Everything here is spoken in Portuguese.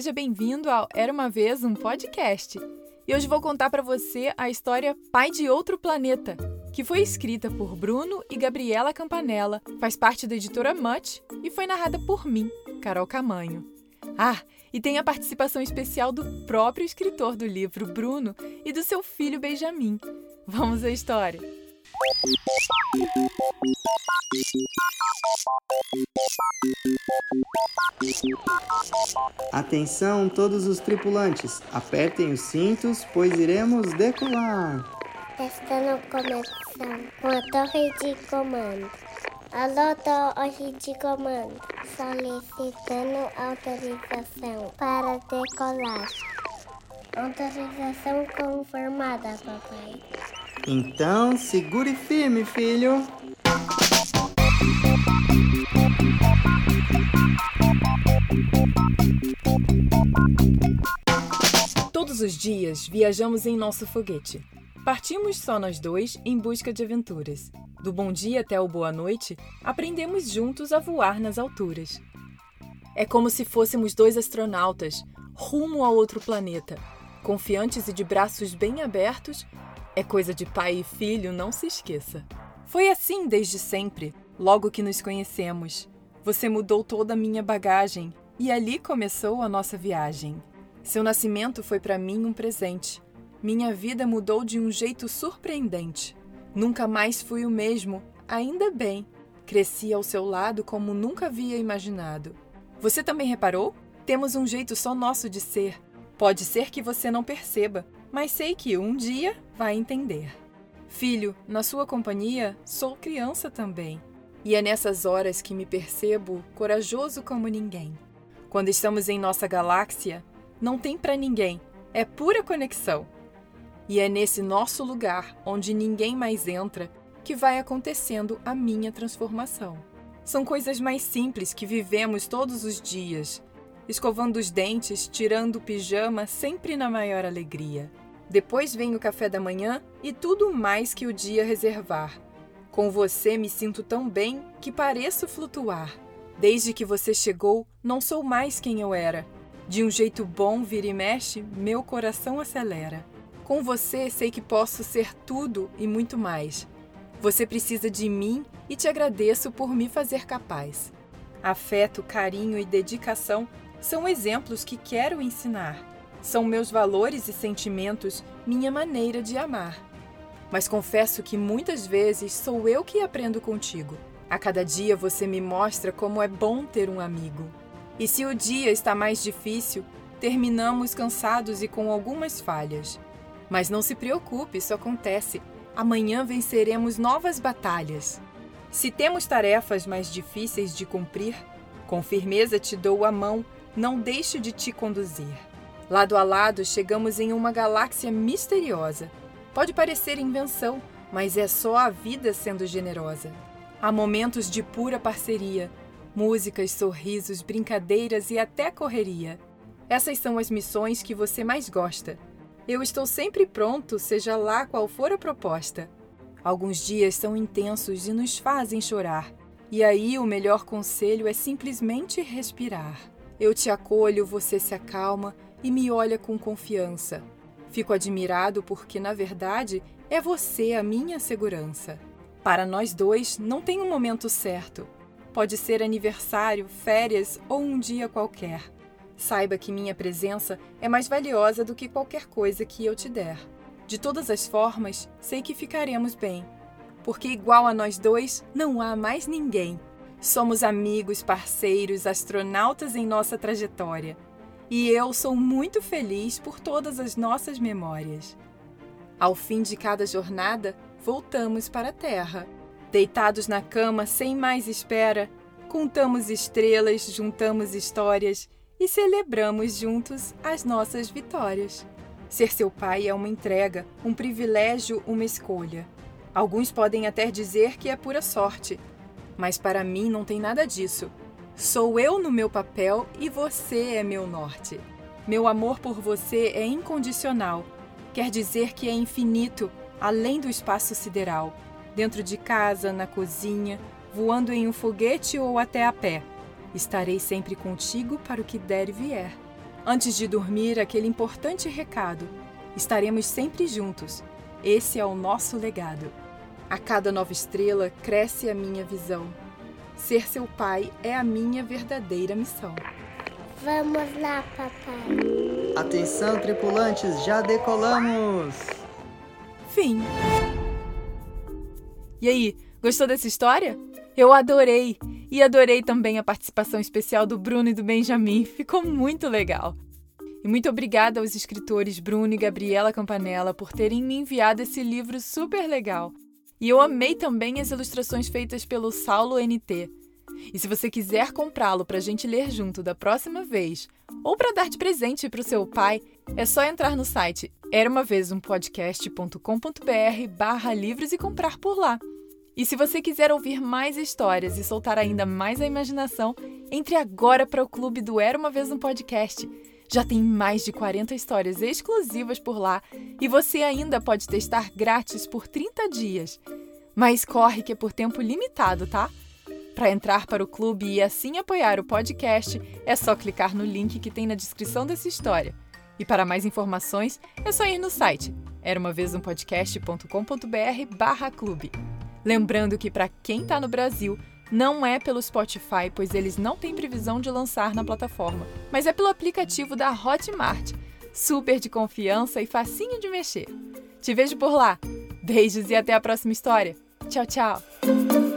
seja bem-vindo ao Era uma vez um podcast. E hoje vou contar para você a história Pai de Outro Planeta, que foi escrita por Bruno e Gabriela Campanella, faz parte da editora Much e foi narrada por mim, Carol Camanho. Ah, e tem a participação especial do próprio escritor do livro, Bruno, e do seu filho Benjamin. Vamos à história. Atenção, todos os tripulantes, apertem os cintos, pois iremos decolar. Testando conexão com a torre de comando. Alô, torre de comando. Solicitando autorização para decolar. Autorização confirmada, papai. Então, segure firme, filho. Todos os dias viajamos em nosso foguete. Partimos só nós dois em busca de aventuras. Do bom dia até o boa noite, aprendemos juntos a voar nas alturas. É como se fôssemos dois astronautas rumo a outro planeta, confiantes e de braços bem abertos. É coisa de pai e filho, não se esqueça. Foi assim desde sempre, logo que nos conhecemos. Você mudou toda a minha bagagem e ali começou a nossa viagem. Seu nascimento foi para mim um presente. Minha vida mudou de um jeito surpreendente. Nunca mais fui o mesmo, ainda bem. Cresci ao seu lado como nunca havia imaginado. Você também reparou? Temos um jeito só nosso de ser. Pode ser que você não perceba, mas sei que um dia vai entender. Filho, na sua companhia, sou criança também. E é nessas horas que me percebo corajoso como ninguém. Quando estamos em nossa galáxia, não tem para ninguém, é pura conexão. E é nesse nosso lugar, onde ninguém mais entra, que vai acontecendo a minha transformação. São coisas mais simples que vivemos todos os dias, escovando os dentes, tirando o pijama sempre na maior alegria. Depois vem o café da manhã e tudo mais que o dia reservar. Com você me sinto tão bem que pareço flutuar. Desde que você chegou, não sou mais quem eu era. De um jeito bom, vira e mexe, meu coração acelera. Com você sei que posso ser tudo e muito mais. Você precisa de mim e te agradeço por me fazer capaz. Afeto, carinho e dedicação são exemplos que quero ensinar. São meus valores e sentimentos, minha maneira de amar. Mas confesso que muitas vezes sou eu que aprendo contigo. A cada dia você me mostra como é bom ter um amigo. E se o dia está mais difícil, terminamos cansados e com algumas falhas. Mas não se preocupe, isso acontece. Amanhã venceremos novas batalhas. Se temos tarefas mais difíceis de cumprir, com firmeza te dou a mão, não deixo de te conduzir. Lado a lado, chegamos em uma galáxia misteriosa. Pode parecer invenção, mas é só a vida sendo generosa. Há momentos de pura parceria, músicas, sorrisos, brincadeiras e até correria. Essas são as missões que você mais gosta. Eu estou sempre pronto, seja lá qual for a proposta. Alguns dias são intensos e nos fazem chorar. E aí o melhor conselho é simplesmente respirar. Eu te acolho, você se acalma e me olha com confiança. Fico admirado porque, na verdade, é você a minha segurança. Para nós dois, não tem um momento certo. Pode ser aniversário, férias ou um dia qualquer. Saiba que minha presença é mais valiosa do que qualquer coisa que eu te der. De todas as formas, sei que ficaremos bem, porque igual a nós dois, não há mais ninguém. Somos amigos, parceiros, astronautas em nossa trajetória e eu sou muito feliz por todas as nossas memórias. Ao fim de cada jornada, voltamos para a Terra. Deitados na cama, sem mais espera, contamos estrelas, juntamos histórias e celebramos juntos as nossas vitórias. Ser seu pai é uma entrega, um privilégio, uma escolha. Alguns podem até dizer que é pura sorte, mas para mim não tem nada disso. Sou eu no meu papel e você é meu norte. Meu amor por você é incondicional. Quer dizer que é infinito, além do espaço sideral. Dentro de casa, na cozinha, voando em um foguete ou até a pé. Estarei sempre contigo para o que der e vier. Antes de dormir, aquele importante recado: estaremos sempre juntos. Esse é o nosso legado. A cada nova estrela cresce a minha visão. Ser seu pai é a minha verdadeira missão. Vamos lá, papai. Atenção, tripulantes, já decolamos! Fim. E aí, gostou dessa história? Eu adorei! E adorei também a participação especial do Bruno e do Benjamin, ficou muito legal. E muito obrigada aos escritores Bruno e Gabriela Campanella por terem me enviado esse livro super legal. E eu amei também as ilustrações feitas pelo Saulo NT. E se você quiser comprá-lo para a gente ler junto da próxima vez, ou para dar de presente para o seu pai, é só entrar no site era uma vez um podcast.com.br barra livros e comprar por lá. E se você quiser ouvir mais histórias e soltar ainda mais a imaginação, entre agora para o clube do Era uma vez um podcast. Já tem mais de 40 histórias exclusivas por lá e você ainda pode testar grátis por 30 dias. Mas corre que é por tempo limitado, tá? Para entrar para o clube e assim apoiar o podcast, é só clicar no link que tem na descrição dessa história. E para mais informações, é só ir no site era uma vez um podcast.com.br/clube. Lembrando que para quem está no Brasil, não é pelo Spotify, pois eles não têm previsão de lançar na plataforma, mas é pelo aplicativo da Hotmart, super de confiança e facinho de mexer. Te vejo por lá. Beijos e até a próxima história. Tchau, tchau.